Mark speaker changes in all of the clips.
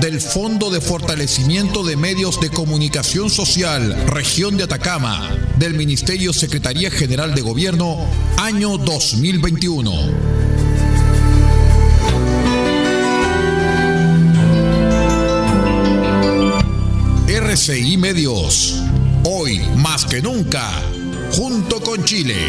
Speaker 1: del Fondo de Fortalecimiento de Medios de Comunicación Social, Región de Atacama, del Ministerio Secretaría General de Gobierno, año 2021. RCI Medios. Hoy más que nunca, junto con Chile.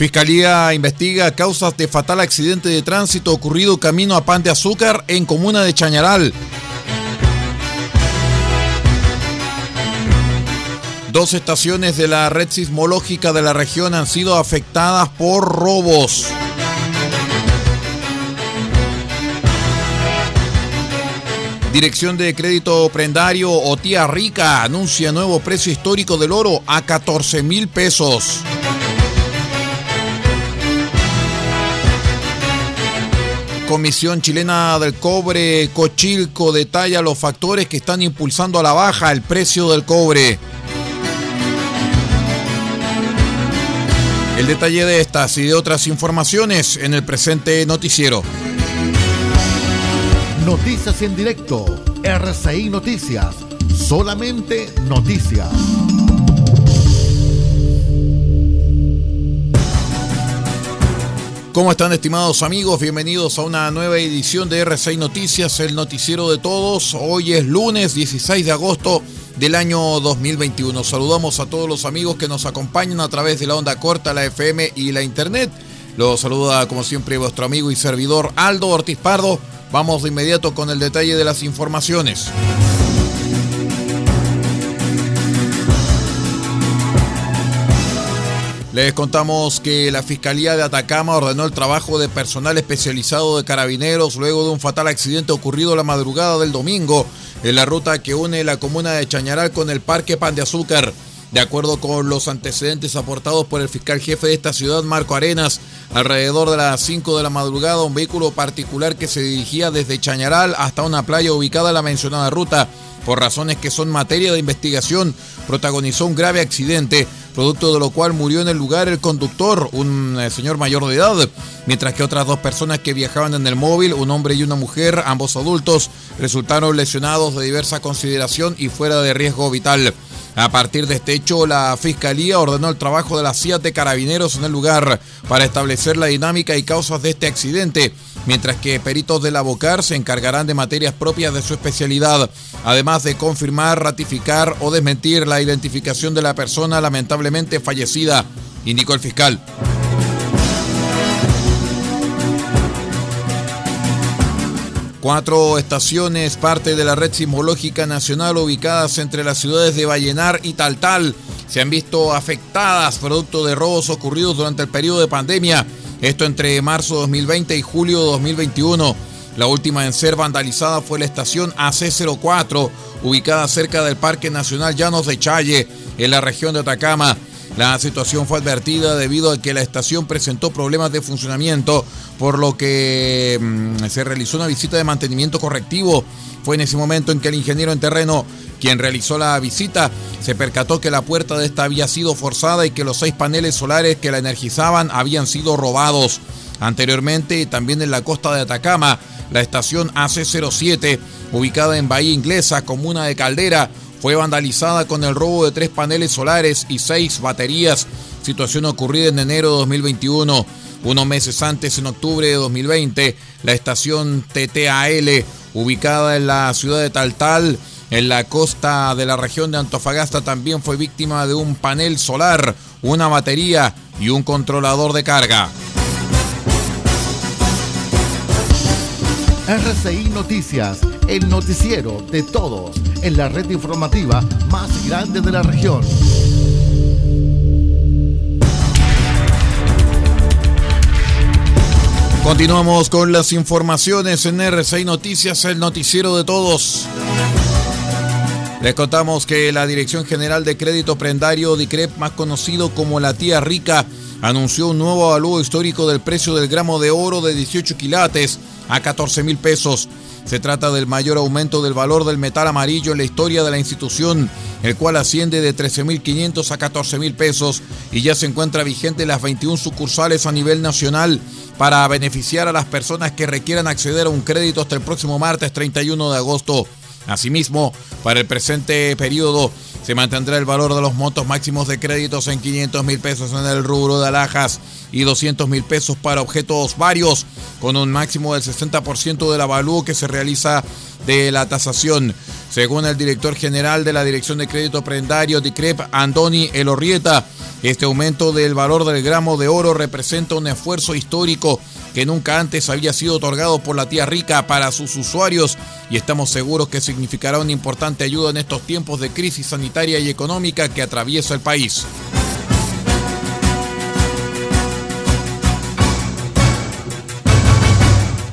Speaker 1: Fiscalía investiga causas de fatal accidente de tránsito ocurrido camino a Pan de Azúcar en comuna de Chañaral. Dos estaciones de la red sismológica de la región han sido afectadas por robos. Dirección de Crédito Prendario o Tía Rica anuncia nuevo precio histórico del oro a 14 mil pesos. Comisión Chilena del Cobre, Cochilco, detalla los factores que están impulsando a la baja el precio del cobre. El detalle de estas y de otras informaciones en el presente noticiero.
Speaker 2: Noticias en directo, RCI Noticias, solamente noticias.
Speaker 1: ¿Cómo están estimados amigos? Bienvenidos a una nueva edición de R6 Noticias, el noticiero de todos. Hoy es lunes 16 de agosto del año 2021. Saludamos a todos los amigos que nos acompañan a través de la onda corta, la FM y la internet. Los saluda como siempre vuestro amigo y servidor Aldo Ortiz Pardo. Vamos de inmediato con el detalle de las informaciones. Les contamos que la Fiscalía de Atacama ordenó el trabajo de personal especializado de carabineros luego de un fatal accidente ocurrido la madrugada del domingo en la ruta que une la comuna de Chañaral con el Parque Pan de Azúcar. De acuerdo con los antecedentes aportados por el fiscal jefe de esta ciudad, Marco Arenas, alrededor de las 5 de la madrugada, un vehículo particular que se dirigía desde Chañaral hasta una playa ubicada en la mencionada ruta, por razones que son materia de investigación, protagonizó un grave accidente producto de lo cual murió en el lugar el conductor, un eh, señor mayor de edad, mientras que otras dos personas que viajaban en el móvil, un hombre y una mujer, ambos adultos, resultaron lesionados de diversa consideración y fuera de riesgo vital. A partir de este hecho, la Fiscalía ordenó el trabajo de las siete carabineros en el lugar para establecer la dinámica y causas de este accidente, mientras que peritos del Abocar se encargarán de materias propias de su especialidad, además de confirmar, ratificar o desmentir la identificación de la persona lamentablemente fallecida, indicó el fiscal. Cuatro estaciones, parte de la red sismológica nacional ubicadas entre las ciudades de Vallenar y Taltal, se han visto afectadas producto de robos ocurridos durante el periodo de pandemia, esto entre marzo 2020 y julio 2021. La última en ser vandalizada fue la estación AC04, ubicada cerca del Parque Nacional Llanos de Challe, en la región de Atacama. La situación fue advertida debido a que la estación presentó problemas de funcionamiento, por lo que mm, se realizó una visita de mantenimiento correctivo. Fue en ese momento en que el ingeniero en terreno, quien realizó la visita, se percató que la puerta de esta había sido forzada y que los seis paneles solares que la energizaban habían sido robados. Anteriormente, también en la costa de Atacama, la estación AC07, ubicada en Bahía Inglesa, comuna de Caldera, fue vandalizada con el robo de tres paneles solares y seis baterías, situación ocurrida en enero de 2021. Unos meses antes, en octubre de 2020, la estación TTAL, ubicada en la ciudad de Taltal, en la costa de la región de Antofagasta, también fue víctima de un panel solar, una batería y un controlador de carga.
Speaker 2: RCI Noticias, el noticiero de todos, en la red informativa más grande de la región.
Speaker 1: Continuamos con las informaciones en RCI Noticias, el noticiero de todos. Les contamos que la Dirección General de Crédito Prendario DICREP, más conocido como la Tía Rica, anunció un nuevo avalúo histórico del precio del gramo de oro de 18 quilates a 14 mil pesos. Se trata del mayor aumento del valor del metal amarillo en la historia de la institución, el cual asciende de 13.500 a 14.000 pesos y ya se encuentra vigente en las 21 sucursales a nivel nacional para beneficiar a las personas que requieran acceder a un crédito hasta el próximo martes 31 de agosto. Asimismo, para el presente periodo se mantendrá el valor de los montos máximos de créditos en 500 mil pesos en el rubro de alhajas y 200 mil pesos para objetos varios, con un máximo del 60% del avalúo que se realiza de la tasación. Según el director general de la Dirección de Crédito Prendario, DICREP, Andoni Elorrieta, este aumento del valor del gramo de oro representa un esfuerzo histórico que nunca antes había sido otorgado por la tía rica para sus usuarios y estamos seguros que significará una importante ayuda en estos tiempos de crisis sanitaria y económica que atraviesa el país.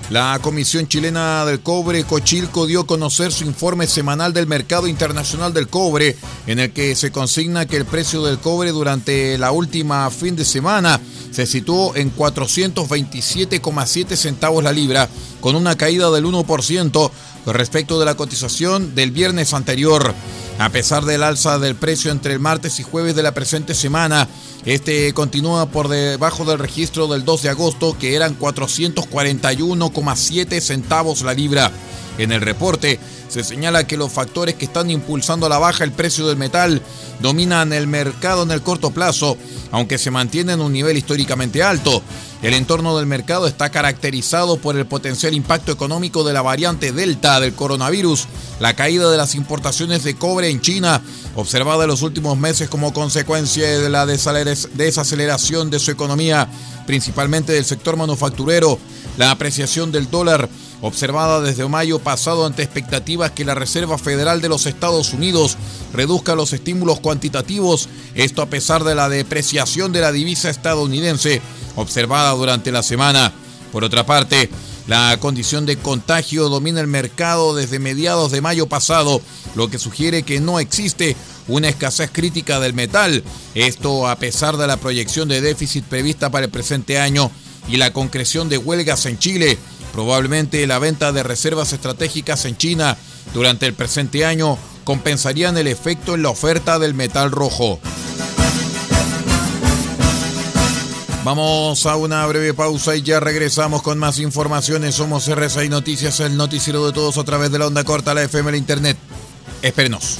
Speaker 1: La Comisión Chilena del Cobre, Cochilco, dio a conocer su informe semanal del mercado internacional del cobre, en el que se consigna que el precio del cobre durante la última fin de semana se situó en 427,7 centavos la libra, con una caída del 1% respecto de la cotización del viernes anterior. A pesar del alza del precio entre el martes y jueves de la presente semana, este continúa por debajo del registro del 2 de agosto, que eran 441,7 centavos la libra. En el reporte se señala que los factores que están impulsando a la baja el precio del metal dominan el mercado en el corto plazo, aunque se mantiene en un nivel históricamente alto. El entorno del mercado está caracterizado por el potencial impacto económico de la variante Delta del coronavirus, la caída de las importaciones de cobre en China, observada en los últimos meses como consecuencia de la desaceleración de su economía, principalmente del sector manufacturero, la apreciación del dólar, observada desde mayo pasado ante expectativas que la Reserva Federal de los Estados Unidos reduzca los estímulos cuantitativos, esto a pesar de la depreciación de la divisa estadounidense observada durante la semana. Por otra parte, la condición de contagio domina el mercado desde mediados de mayo pasado, lo que sugiere que no existe una escasez crítica del metal. Esto a pesar de la proyección de déficit prevista para el presente año y la concreción de huelgas en Chile. Probablemente la venta de reservas estratégicas en China durante el presente año compensarían el efecto en la oferta del metal rojo. Vamos a una breve pausa y ya regresamos con más informaciones. Somos RSI Noticias, el noticiero de todos a través de la onda corta, la FM, la Internet. Espérenos.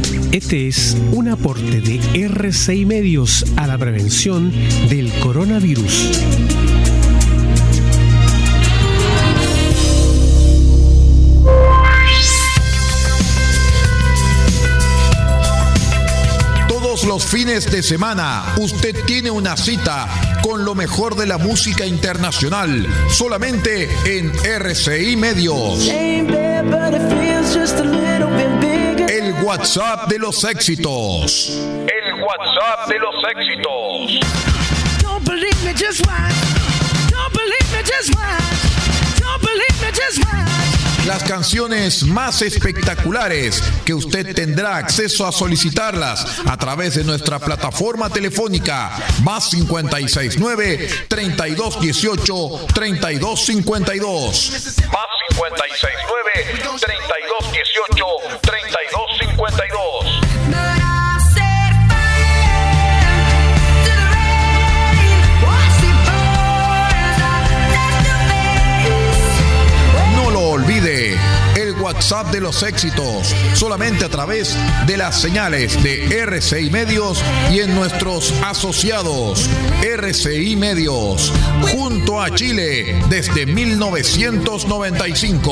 Speaker 3: Este es un aporte de RCI Medios a la prevención del coronavirus.
Speaker 1: Todos los fines de semana usted tiene una cita con lo mejor de la música internacional, solamente en RCI Medios. WhatsApp de los éxitos. El WhatsApp de los éxitos. Don't believe me, just watch. Don't believe me, just watch. Don't believe me, just watch. Las canciones más espectaculares que usted tendrá acceso a solicitarlas a través de nuestra plataforma telefónica más 569-3218-3252. Más 569-3218-3252. No lo olvide, el WhatsApp de los éxitos, solamente a través de las señales de RCI Medios y en nuestros asociados RCI Medios, junto a Chile desde 1995.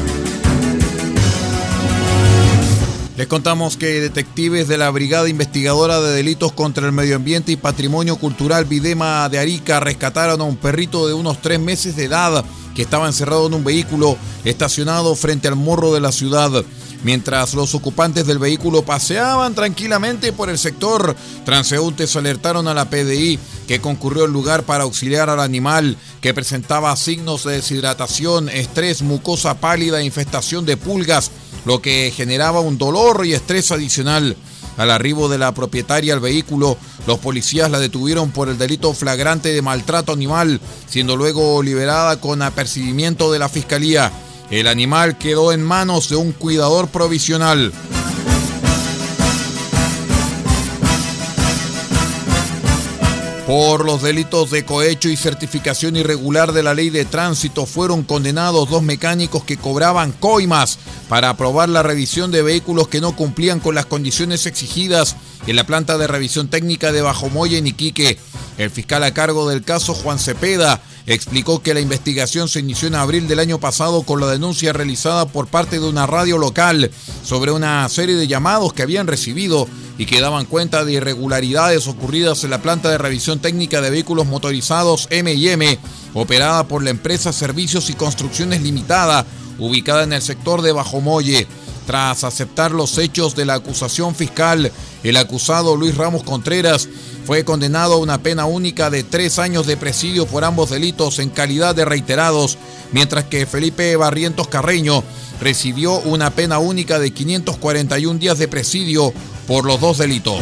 Speaker 1: Les contamos que detectives de la Brigada Investigadora de Delitos contra el Medio Ambiente y Patrimonio Cultural Videma de Arica rescataron a un perrito de unos tres meses de edad que estaba encerrado en un vehículo estacionado frente al morro de la ciudad. Mientras los ocupantes del vehículo paseaban tranquilamente por el sector, transeúntes alertaron a la PDI que concurrió al lugar para auxiliar al animal que presentaba signos de deshidratación, estrés, mucosa pálida e infestación de pulgas lo que generaba un dolor y estrés adicional. Al arribo de la propietaria al vehículo, los policías la detuvieron por el delito flagrante de maltrato animal, siendo luego liberada con apercibimiento de la fiscalía. El animal quedó en manos de un cuidador provisional. Por los delitos de cohecho y certificación irregular de la ley de tránsito fueron condenados dos mecánicos que cobraban coimas para aprobar la revisión de vehículos que no cumplían con las condiciones exigidas en la planta de revisión técnica de Bajomoya en Iquique. El fiscal a cargo del caso, Juan Cepeda, explicó que la investigación se inició en abril del año pasado con la denuncia realizada por parte de una radio local sobre una serie de llamados que habían recibido y que daban cuenta de irregularidades ocurridas en la planta de revisión técnica de vehículos motorizados M&M, operada por la empresa Servicios y Construcciones Limitada, ubicada en el sector de Bajomoye. Tras aceptar los hechos de la acusación fiscal, el acusado Luis Ramos Contreras fue condenado a una pena única de tres años de presidio por ambos delitos en calidad de reiterados, mientras que Felipe Barrientos Carreño recibió una pena única de 541 días de presidio por los dos delitos.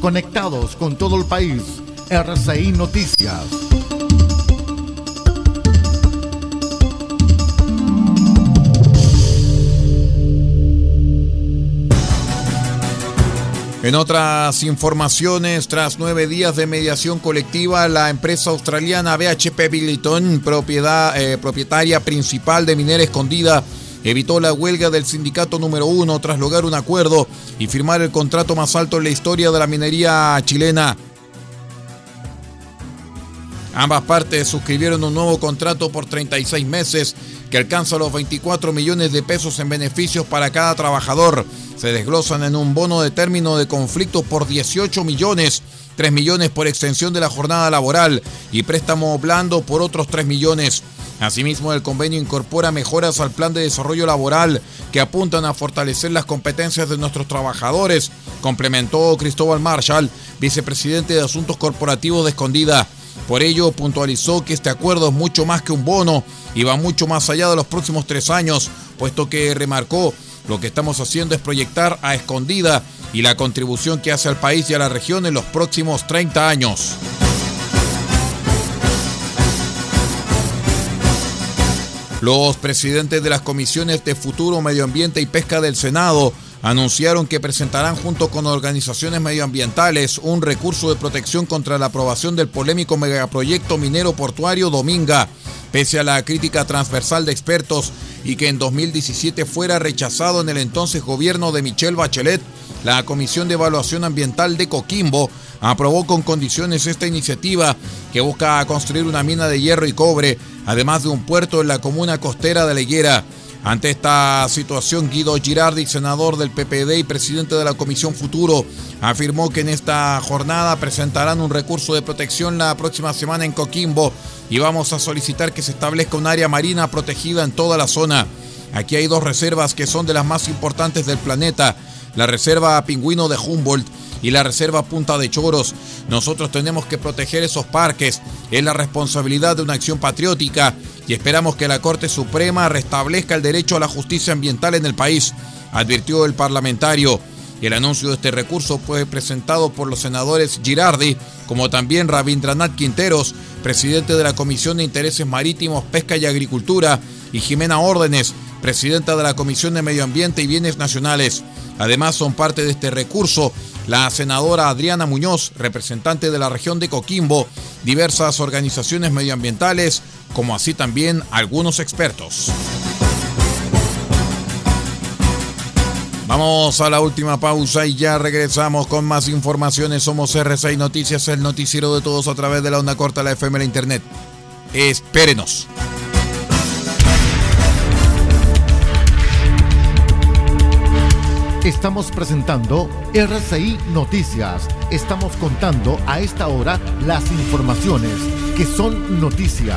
Speaker 2: Conectados con todo el país, RCI Noticias.
Speaker 1: En otras informaciones, tras nueve días de mediación colectiva, la empresa australiana BHP Billiton, propiedad, eh, propietaria principal de Minera Escondida, evitó la huelga del sindicato número uno tras lograr un acuerdo y firmar el contrato más alto en la historia de la minería chilena. Ambas partes suscribieron un nuevo contrato por 36 meses que alcanza los 24 millones de pesos en beneficios para cada trabajador se desglosan en un bono de término de conflicto por 18 millones, 3 millones por extensión de la jornada laboral y préstamo blando por otros 3 millones. Asimismo, el convenio incorpora mejoras al plan de desarrollo laboral que apuntan a fortalecer las competencias de nuestros trabajadores, complementó Cristóbal Marshall, vicepresidente de Asuntos Corporativos de Escondida. Por ello, puntualizó que este acuerdo es mucho más que un bono y va mucho más allá de los próximos tres años, puesto que remarcó lo que estamos haciendo es proyectar a escondida y la contribución que hace al país y a la región en los próximos 30 años. Los presidentes de las comisiones de Futuro, Medio Ambiente y Pesca del Senado anunciaron que presentarán junto con organizaciones medioambientales un recurso de protección contra la aprobación del polémico megaproyecto minero portuario Dominga, pese a la crítica transversal de expertos y que en 2017 fuera rechazado en el entonces gobierno de Michelle Bachelet, la Comisión de Evaluación Ambiental de Coquimbo aprobó con condiciones esta iniciativa que busca construir una mina de hierro y cobre, además de un puerto en la comuna costera de La ante esta situación, Guido Girardi, senador del PPD y presidente de la Comisión Futuro, afirmó que en esta jornada presentarán un recurso de protección la próxima semana en Coquimbo y vamos a solicitar que se establezca un área marina protegida en toda la zona. Aquí hay dos reservas que son de las más importantes del planeta, la reserva Pingüino de Humboldt y la Reserva Punta de Choros. Nosotros tenemos que proteger esos parques. Es la responsabilidad de una acción patriótica y esperamos que la Corte Suprema restablezca el derecho a la justicia ambiental en el país, advirtió el parlamentario. El anuncio de este recurso fue presentado por los senadores Girardi, como también Rabindranath Quinteros, presidente de la Comisión de Intereses Marítimos, Pesca y Agricultura, y Jimena Órdenes, presidenta de la Comisión de Medio Ambiente y Bienes Nacionales. Además, son parte de este recurso la senadora Adriana Muñoz, representante de la región de Coquimbo, diversas organizaciones medioambientales, como así también algunos expertos. Vamos a la última pausa y ya regresamos con más informaciones. Somos R6 Noticias, el noticiero de todos a través de la onda corta, la FM, la internet. Espérenos.
Speaker 2: Estamos presentando RCI Noticias. Estamos contando a esta hora las informaciones que son noticia.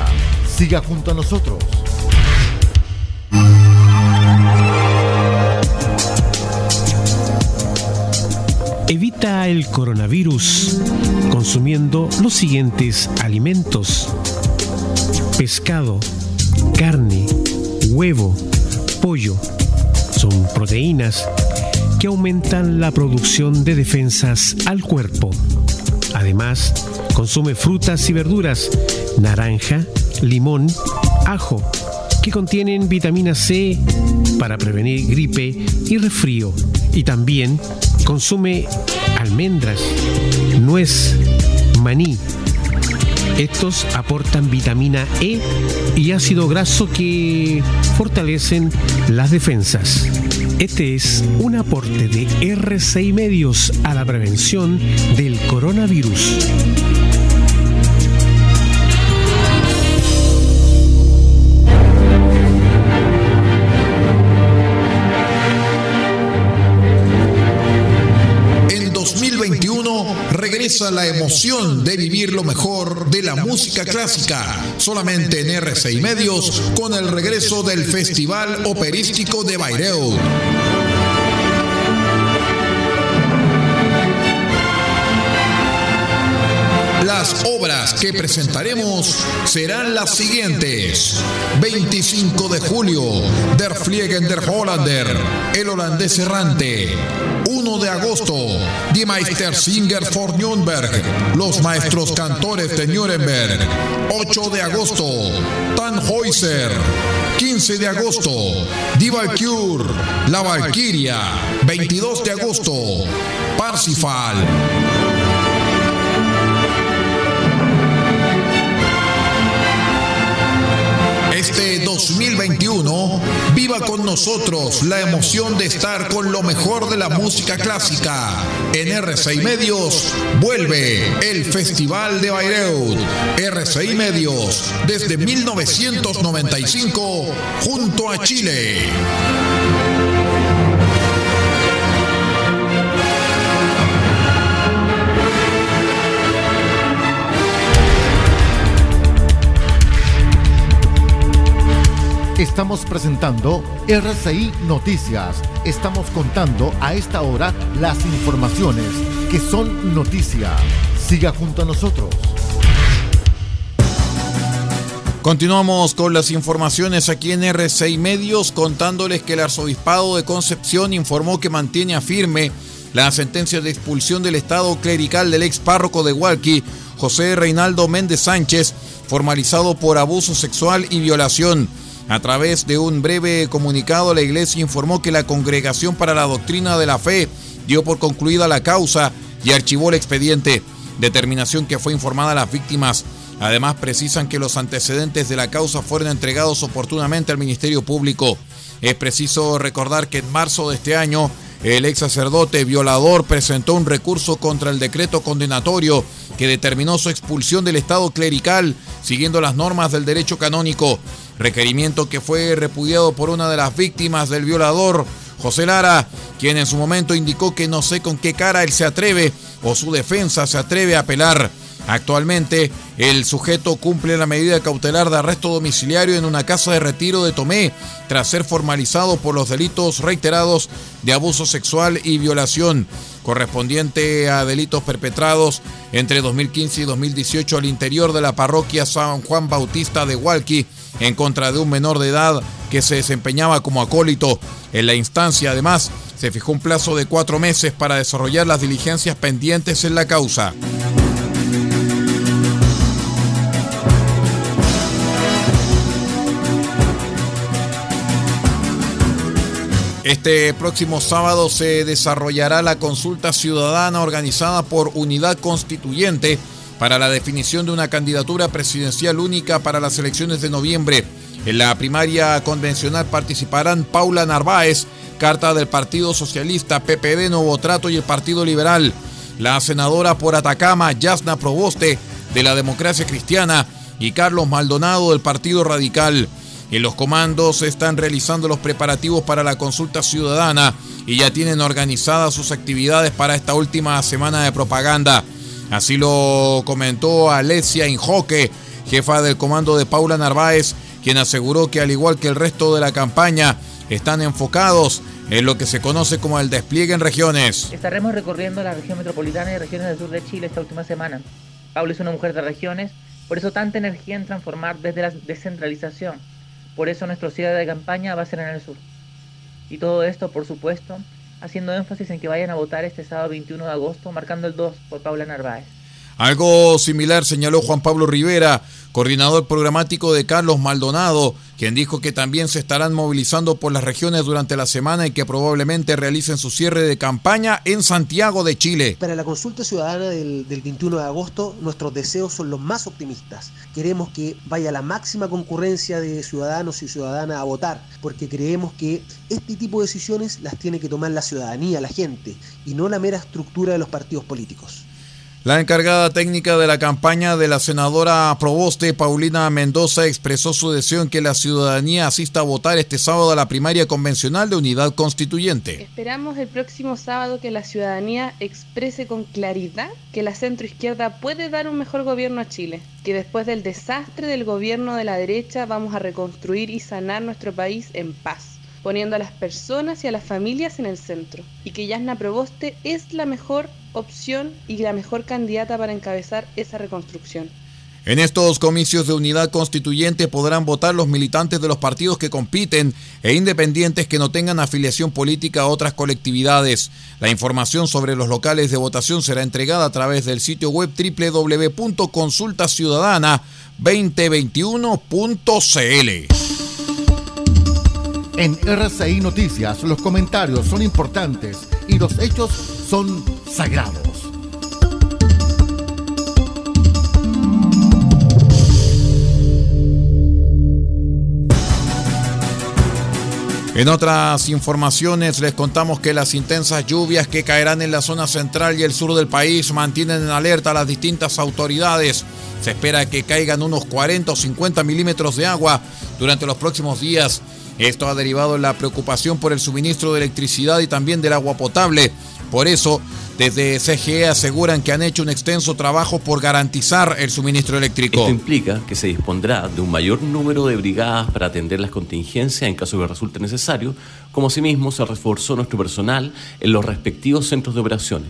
Speaker 2: Siga junto a nosotros.
Speaker 3: Evita el coronavirus consumiendo los siguientes alimentos. Pescado, carne, huevo, pollo. Son proteínas que aumentan la producción de defensas al cuerpo. Además, consume frutas y verduras, naranja, limón, ajo, que contienen vitamina C para prevenir gripe y resfrío. Y también consume almendras, nuez, maní. Estos aportan vitamina E y ácido graso que fortalecen las defensas. Este es un aporte de RCI Medios a la prevención del coronavirus.
Speaker 1: La emoción de vivir lo mejor de la música clásica, solamente en RCI Medios con el regreso del Festival Operístico de Bayreuth. Las obras que presentaremos serán las siguientes. 25 de julio, Der Fliegen der Hollander, El holandés errante. 1 de agosto, Die Meistersinger for Nürnberg, Los maestros cantores de Nuremberg. 8 de agosto, Tannhäuser. 15 de agosto, Die Valkyr, La Valkyria. 22 de agosto, Parsifal. Este 2021 viva con nosotros la emoción de estar con lo mejor de la música clásica. En RCI Medios vuelve el Festival de Bayreuth. RCI Medios desde 1995 junto a Chile.
Speaker 2: Estamos presentando RCI Noticias. Estamos contando a esta hora las informaciones que son noticia. Siga junto a nosotros.
Speaker 1: Continuamos con las informaciones aquí en RCI Medios contándoles que el arzobispado de Concepción informó que mantiene a firme la sentencia de expulsión del estado clerical del ex párroco de Hualqui, José Reinaldo Méndez Sánchez, formalizado por abuso sexual y violación. A través de un breve comunicado, la Iglesia informó que la Congregación para la Doctrina de la Fe dio por concluida la causa y archivó el expediente, determinación que fue informada a las víctimas. Además, precisan que los antecedentes de la causa fueron entregados oportunamente al Ministerio Público. Es preciso recordar que en marzo de este año, el ex sacerdote violador presentó un recurso contra el decreto condenatorio que determinó su expulsión del Estado clerical, siguiendo las normas del derecho canónico, requerimiento que fue repudiado por una de las víctimas del violador, José Lara, quien en su momento indicó que no sé con qué cara él se atreve o su defensa se atreve a apelar. Actualmente, el sujeto cumple la medida cautelar de arresto domiciliario en una casa de retiro de Tomé, tras ser formalizado por los delitos reiterados de abuso sexual y violación, correspondiente a delitos perpetrados entre 2015 y 2018 al interior de la parroquia San Juan Bautista de Hualqui, en contra de un menor de edad que se desempeñaba como acólito. En la instancia, además, se fijó un plazo de cuatro meses para desarrollar las diligencias pendientes en la causa. Este próximo sábado se desarrollará la consulta ciudadana organizada por Unidad Constituyente para la definición de una candidatura presidencial única para las elecciones de noviembre. En la primaria convencional participarán Paula Narváez, carta del Partido Socialista, PPD Nuevo Trato y el Partido Liberal, la senadora por Atacama, Yasna Proboste, de la Democracia Cristiana, y Carlos Maldonado, del Partido Radical. En los comandos se están realizando los preparativos para la consulta ciudadana y ya tienen organizadas sus actividades para esta última semana de propaganda. Así lo comentó Alessia Injoque, jefa del comando de Paula Narváez, quien aseguró que al igual que el resto de la campaña, están enfocados en lo que se conoce como el despliegue en regiones.
Speaker 4: Estaremos recorriendo la región metropolitana y regiones del sur de Chile esta última semana. Paula es una mujer de regiones, por eso tanta energía en transformar desde la descentralización por eso nuestro cierre de campaña va a ser en el sur. Y todo esto, por supuesto, haciendo énfasis en que vayan a votar este sábado 21 de agosto, marcando el 2 por Paula Narváez.
Speaker 1: Algo similar señaló Juan Pablo Rivera, coordinador programático de Carlos Maldonado, quien dijo que también se estarán movilizando por las regiones durante la semana y que probablemente realicen su cierre de campaña en Santiago de Chile.
Speaker 5: Para la consulta ciudadana del, 21 de agosto, nuestros deseos son los más optimistas. Queremos que vaya la máxima concurrencia de ciudadanos y ciudadanas a votar, porque creemos que este tipo de decisiones las tiene que tomar la ciudadanía, la gente, y no la mera estructura de los partidos políticos.
Speaker 1: La encargada técnica de la campaña de la senadora Proboste, Paulina Mendoza, expresó su deseo en que la ciudadanía asista a votar este sábado a la primaria convencional de unidad constituyente.
Speaker 6: Esperamos el próximo sábado que la ciudadanía exprese con claridad que la centroizquierda puede dar un mejor gobierno a Chile, que después del desastre del gobierno de la derecha vamos a reconstruir y sanar nuestro país en paz poniendo a las personas y a las familias en el centro, y que Yasna Proboste es la mejor opción y la mejor candidata para encabezar esa reconstrucción.
Speaker 1: En estos comicios de unidad constituyente podrán votar los militantes de los partidos que compiten e independientes que no tengan afiliación política a otras colectividades. La información sobre los locales de votación será entregada a través del sitio web www.consultaciudadana2021.cl.
Speaker 2: En RCI Noticias los comentarios son importantes y los hechos son sagrados.
Speaker 1: En otras informaciones les contamos que las intensas lluvias que caerán en la zona central y el sur del país mantienen en alerta a las distintas autoridades. Se espera que caigan unos 40 o 50 milímetros de agua durante los próximos días esto ha derivado en la preocupación por el suministro de electricidad y también del agua potable. Por eso, desde CGE aseguran que han hecho un extenso trabajo por garantizar el suministro eléctrico.
Speaker 7: Esto implica que se dispondrá de un mayor número de brigadas para atender las contingencias en caso que resulte necesario, como asimismo se reforzó nuestro personal en los respectivos centros de operaciones.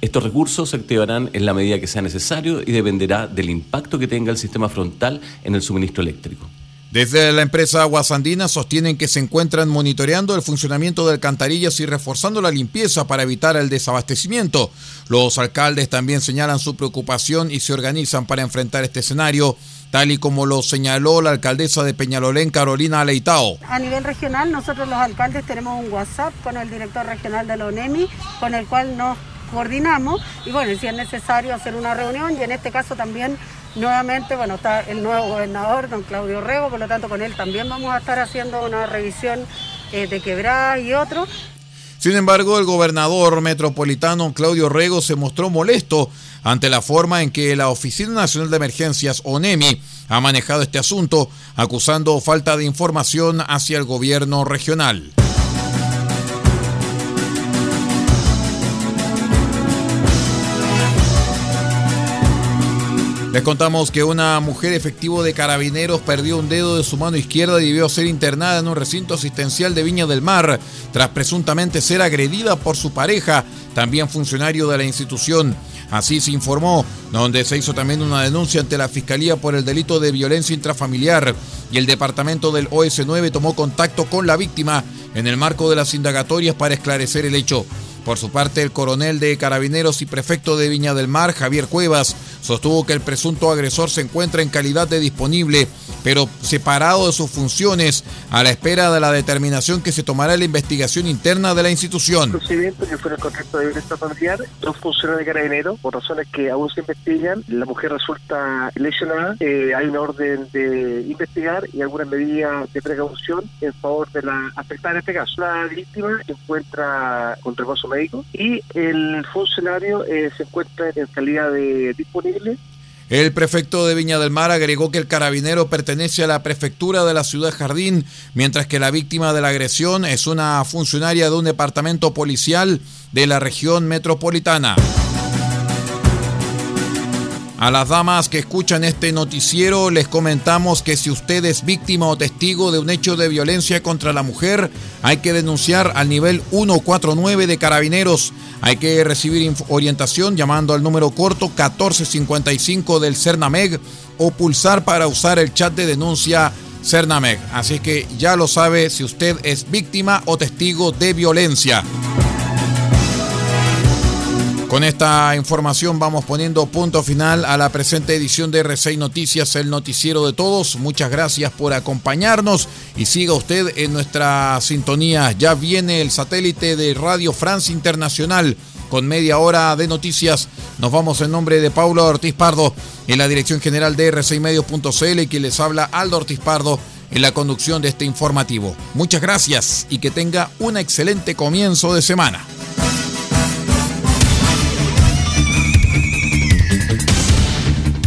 Speaker 7: Estos recursos se activarán en la medida que sea necesario y dependerá del impacto que tenga el sistema frontal en el suministro eléctrico.
Speaker 1: Desde la empresa Aguas Andinas sostienen que se encuentran monitoreando el funcionamiento de alcantarillas y reforzando la limpieza para evitar el desabastecimiento. Los alcaldes también señalan su preocupación y se organizan para enfrentar este escenario tal y como lo señaló la alcaldesa de Peñalolén, Carolina Aleitao.
Speaker 8: A nivel regional, nosotros los alcaldes tenemos un WhatsApp con el director regional de la ONEMI, con el cual nos coordinamos y bueno, si es necesario hacer una reunión y en este caso también nuevamente, bueno, está el nuevo gobernador, don Claudio Rego, por lo tanto con él también vamos a estar haciendo una revisión eh, de quebradas y otros.
Speaker 1: Sin embargo, el gobernador metropolitano Claudio Rego se mostró molesto ante la forma en que la Oficina Nacional de Emergencias, ONEMI, ha manejado este asunto, acusando falta de información hacia el gobierno regional. Les contamos que una mujer efectivo de carabineros perdió un dedo de su mano izquierda y debió ser internada en un recinto asistencial de Viña del Mar tras presuntamente ser agredida por su pareja, también funcionario de la institución. Así se informó, donde se hizo también una denuncia ante la Fiscalía por el delito de violencia intrafamiliar y el departamento del OS9 tomó contacto con la víctima en el marco de las indagatorias para esclarecer el hecho. Por su parte, el coronel de Carabineros y prefecto de Viña del Mar, Javier Cuevas, sostuvo que el presunto agresor se encuentra en calidad de disponible, pero separado de sus funciones, a la espera de la determinación que se tomará en la investigación interna de la institución.
Speaker 9: El procedimiento que fue el contexto de violencia familiar, dos funcionarios de Carabineros, por razones que aún se investigan, la mujer resulta lesionada, eh, hay una orden de investigar y algunas medidas de precaución en favor de la afectada en este caso. La víctima se encuentra con reposo médico y el funcionario eh, se encuentra en calidad de disponible.
Speaker 1: El prefecto de Viña del Mar agregó que el carabinero pertenece a la prefectura de la ciudad Jardín, mientras que la víctima de la agresión es una funcionaria de un departamento policial de la región metropolitana. A las damas que escuchan este noticiero les comentamos que si usted es víctima o testigo de un hecho de violencia contra la mujer, hay que denunciar al nivel 149 de carabineros. Hay que recibir orientación llamando al número corto 1455 del CERNAMEG o pulsar para usar el chat de denuncia CERNAMEG. Así que ya lo sabe si usted es víctima o testigo de violencia. Con esta información vamos poniendo punto final a la presente edición de R6 Noticias, el noticiero de todos. Muchas gracias por acompañarnos y siga usted en nuestra sintonía. Ya viene el satélite de Radio France Internacional con media hora de noticias. Nos vamos en nombre de Paulo Ortiz Pardo en la dirección general de R6Medios.cl y que les habla Aldo Ortiz Pardo en la conducción de este informativo. Muchas gracias y que tenga un excelente comienzo de semana.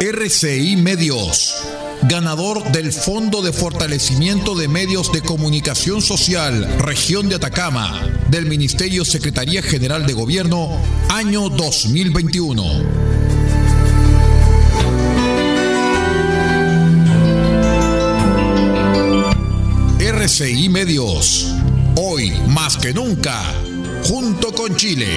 Speaker 1: RCI Medios, ganador del Fondo de Fortalecimiento de Medios de Comunicación Social, Región de Atacama, del Ministerio Secretaría General de Gobierno, año 2021. RCI Medios, hoy más que nunca, junto con Chile.